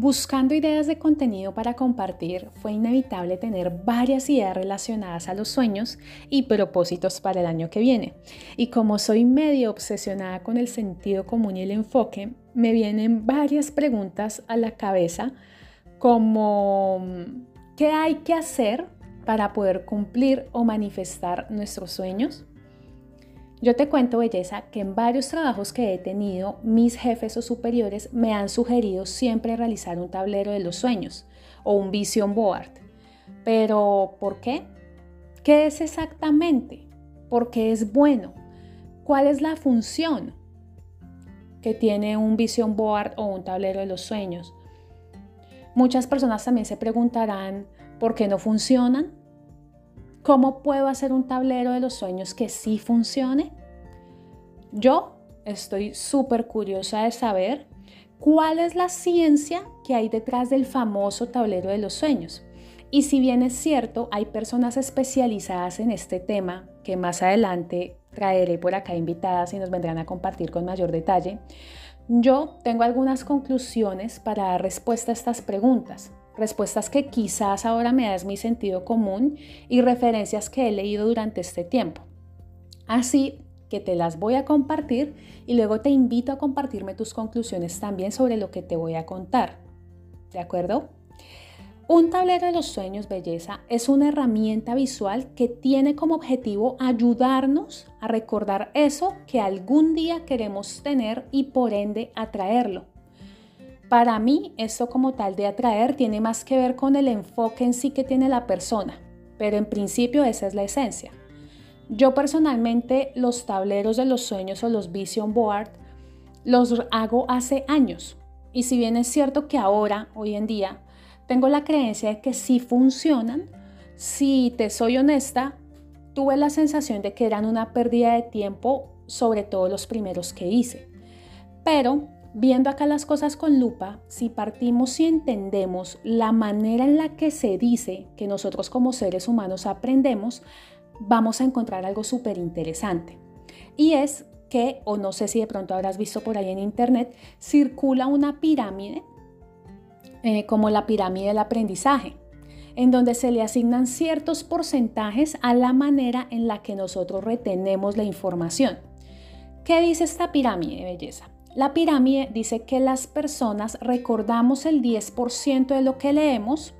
Buscando ideas de contenido para compartir, fue inevitable tener varias ideas relacionadas a los sueños y propósitos para el año que viene. Y como soy medio obsesionada con el sentido común y el enfoque, me vienen varias preguntas a la cabeza como ¿qué hay que hacer para poder cumplir o manifestar nuestros sueños? Yo te cuento, belleza, que en varios trabajos que he tenido, mis jefes o superiores me han sugerido siempre realizar un tablero de los sueños o un vision board. Pero, ¿por qué? ¿Qué es exactamente? ¿Por qué es bueno? ¿Cuál es la función que tiene un vision board o un tablero de los sueños? Muchas personas también se preguntarán, ¿por qué no funcionan? ¿Cómo puedo hacer un tablero de los sueños que sí funcione? Yo estoy súper curiosa de saber cuál es la ciencia que hay detrás del famoso tablero de los sueños. Y si bien es cierto, hay personas especializadas en este tema que más adelante traeré por acá invitadas y nos vendrán a compartir con mayor detalle, yo tengo algunas conclusiones para dar respuesta a estas preguntas respuestas que quizás ahora me das mi sentido común y referencias que he leído durante este tiempo. Así que te las voy a compartir y luego te invito a compartirme tus conclusiones también sobre lo que te voy a contar. ¿De acuerdo? Un tablero de los sueños, belleza, es una herramienta visual que tiene como objetivo ayudarnos a recordar eso que algún día queremos tener y por ende atraerlo. Para mí, esto como tal de atraer tiene más que ver con el enfoque en sí que tiene la persona, pero en principio esa es la esencia. Yo personalmente los tableros de los sueños o los vision board los hago hace años. Y si bien es cierto que ahora, hoy en día, tengo la creencia de que sí funcionan, si te soy honesta, tuve la sensación de que eran una pérdida de tiempo, sobre todo los primeros que hice. Pero Viendo acá las cosas con lupa, si partimos y entendemos la manera en la que se dice que nosotros como seres humanos aprendemos, vamos a encontrar algo súper interesante. Y es que, o no sé si de pronto habrás visto por ahí en internet, circula una pirámide eh, como la pirámide del aprendizaje, en donde se le asignan ciertos porcentajes a la manera en la que nosotros retenemos la información. ¿Qué dice esta pirámide, belleza? La pirámide dice que las personas recordamos el 10% de lo que leemos,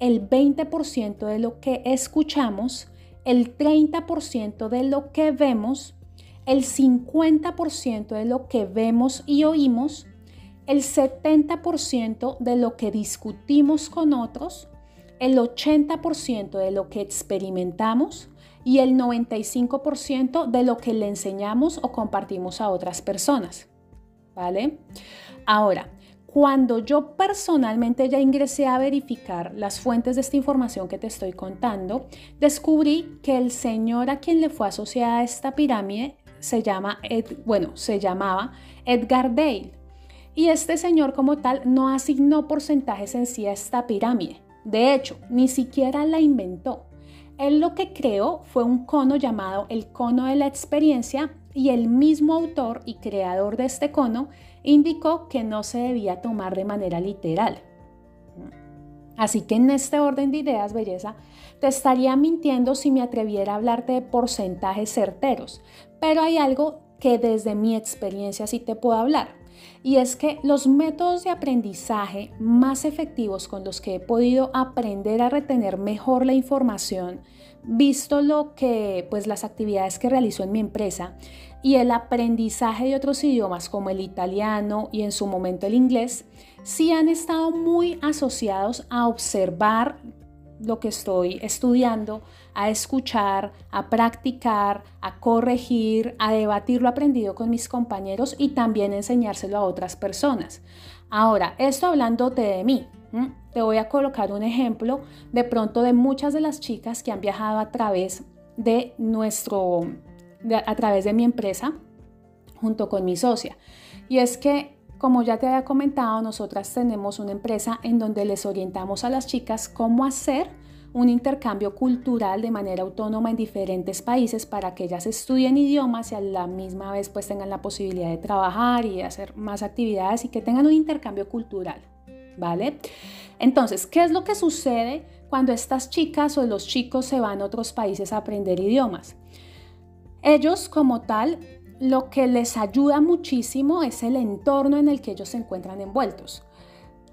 el 20% de lo que escuchamos, el 30% de lo que vemos, el 50% de lo que vemos y oímos, el 70% de lo que discutimos con otros, el 80% de lo que experimentamos y el 95% de lo que le enseñamos o compartimos a otras personas. ¿Vale? Ahora, cuando yo personalmente ya ingresé a verificar las fuentes de esta información que te estoy contando, descubrí que el señor a quien le fue asociada esta pirámide se llama, bueno, se llamaba Edgar Dale. Y este señor como tal no asignó porcentajes en sí a esta pirámide. De hecho, ni siquiera la inventó. Él lo que creó fue un cono llamado el cono de la experiencia y el mismo autor y creador de este cono indicó que no se debía tomar de manera literal. Así que en este orden de ideas, belleza, te estaría mintiendo si me atreviera a hablarte de porcentajes certeros, pero hay algo que desde mi experiencia sí te puedo hablar. Y es que los métodos de aprendizaje más efectivos con los que he podido aprender a retener mejor la información visto lo que, pues las actividades que realizó en mi empresa y el aprendizaje de otros idiomas como el italiano y en su momento el inglés, sí han estado muy asociados a observar lo que estoy estudiando, a escuchar, a practicar, a corregir, a debatir lo aprendido con mis compañeros y también enseñárselo a otras personas. Ahora, esto hablándote de mí, te voy a colocar un ejemplo de pronto de muchas de las chicas que han viajado a través de nuestro, a través de mi empresa junto con mi socia. Y es que, como ya te había comentado, nosotras tenemos una empresa en donde les orientamos a las chicas cómo hacer un intercambio cultural de manera autónoma en diferentes países para que ellas estudien idiomas y a la misma vez pues tengan la posibilidad de trabajar y hacer más actividades y que tengan un intercambio cultural. ¿Vale? Entonces, ¿qué es lo que sucede cuando estas chicas o los chicos se van a otros países a aprender idiomas? Ellos como tal, lo que les ayuda muchísimo es el entorno en el que ellos se encuentran envueltos.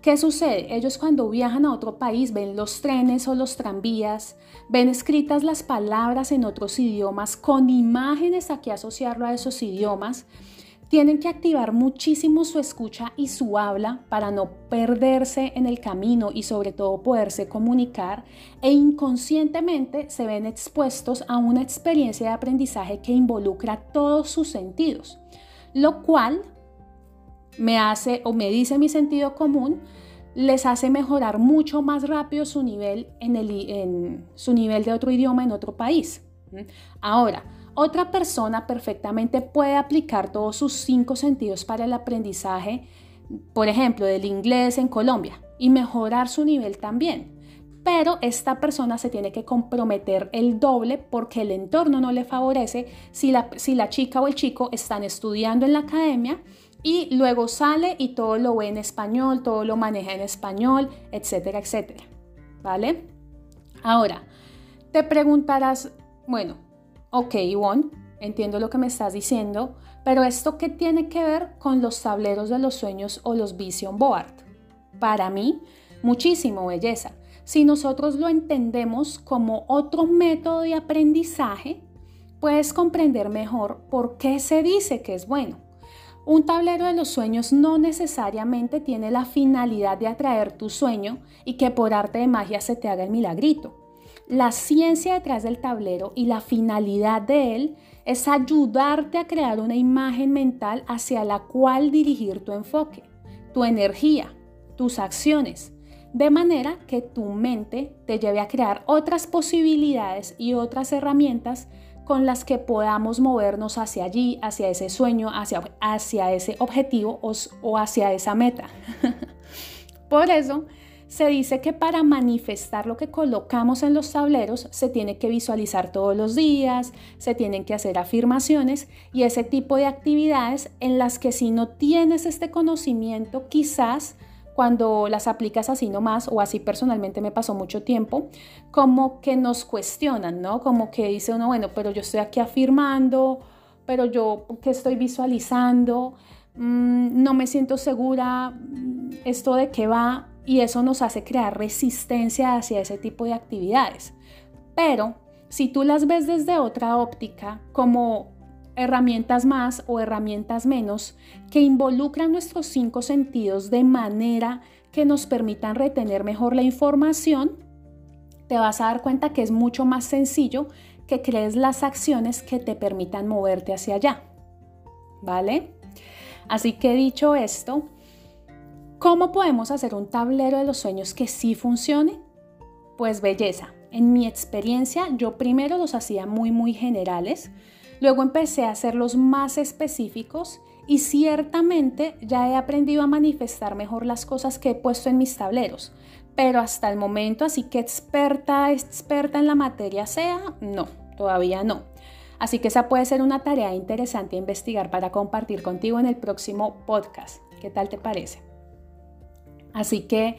¿Qué sucede? Ellos cuando viajan a otro país ven los trenes o los tranvías, ven escritas las palabras en otros idiomas con imágenes a que asociarlo a esos idiomas tienen que activar muchísimo su escucha y su habla para no perderse en el camino y sobre todo poderse comunicar e inconscientemente se ven expuestos a una experiencia de aprendizaje que involucra todos sus sentidos, lo cual me hace o me dice mi sentido común les hace mejorar mucho más rápido su nivel en, el, su nivel de otro idioma en otro país. Ahora, otra persona perfectamente puede aplicar todos sus cinco sentidos para el aprendizaje, por ejemplo, del inglés en Colombia, y mejorar su nivel también. Pero esta persona se tiene que comprometer el doble porque el entorno no le favorece si la, chica o el chico están estudiando en la academia y luego sale y todo lo ve en español, todo lo maneja en español, etcétera, etcétera. ¿Vale? Ahora, te preguntarás, bueno, ok, Ivonne, entiendo lo que me estás diciendo, pero ¿esto qué tiene que ver con los tableros de los sueños o los vision board? Para mí, muchísimo belleza. Si nosotros lo entendemos como otro método de aprendizaje, puedes comprender mejor por qué se dice que es bueno. Un tablero de los sueños no necesariamente tiene la finalidad de atraer tu sueño y que por arte de magia se te haga el milagrito. La ciencia detrás del tablero y la finalidad de él es ayudarte a crear una imagen mental hacia la cual dirigir tu enfoque, tu energía, tus acciones, de manera que tu mente te lleve a crear otras posibilidades y otras herramientas con las que podamos movernos hacia allí, hacia ese sueño, hacia, ese objetivo o hacia esa meta. Por eso, se dice que para manifestar lo que colocamos en los tableros se tiene que visualizar todos los días, se tienen que hacer afirmaciones y ese tipo de actividades en las que si no tienes este conocimiento, quizás cuando las aplicas así nomás, o así personalmente me pasó mucho tiempo, como que nos cuestionan, ¿no? Como que dice uno, bueno, pero yo estoy aquí afirmando, pero yo, ¿qué estoy visualizando? Mm, no me siento segura, esto de qué va, y eso nos hace crear resistencia hacia ese tipo de actividades. Pero si tú las ves desde otra óptica, como herramientas más o herramientas menos, que involucran nuestros cinco sentidos de manera que nos permitan retener mejor la información, te vas a dar cuenta que es mucho más sencillo que crees las acciones que te permitan moverte hacia allá. ¿Vale? Así que dicho esto, ¿Cómo podemos hacer un tablero de los sueños que sí funcione? Pues belleza. En mi experiencia, yo primero los hacía muy, muy generales, luego empecé a hacerlos más específicos y ciertamente ya he aprendido a manifestar mejor las cosas que he puesto en mis tableros. Pero hasta el momento, así que experta, experta en la materia sea, no, todavía no. Así que esa puede ser una tarea interesante a investigar para compartir contigo en el próximo podcast. ¿Qué tal te parece? Así que,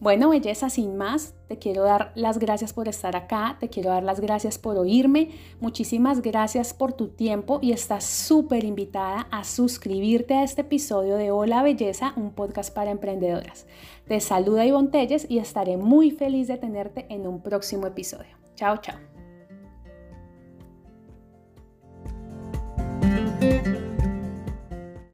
bueno, belleza, sin más, te quiero dar las gracias por estar acá, te quiero dar las gracias por oírme, muchísimas gracias por tu tiempo y estás súper invitada a suscribirte a este episodio de Hola Belleza, un podcast para emprendedoras. Te saluda Ivonne Telles y estaré muy feliz de tenerte en un próximo episodio. Chao, chao.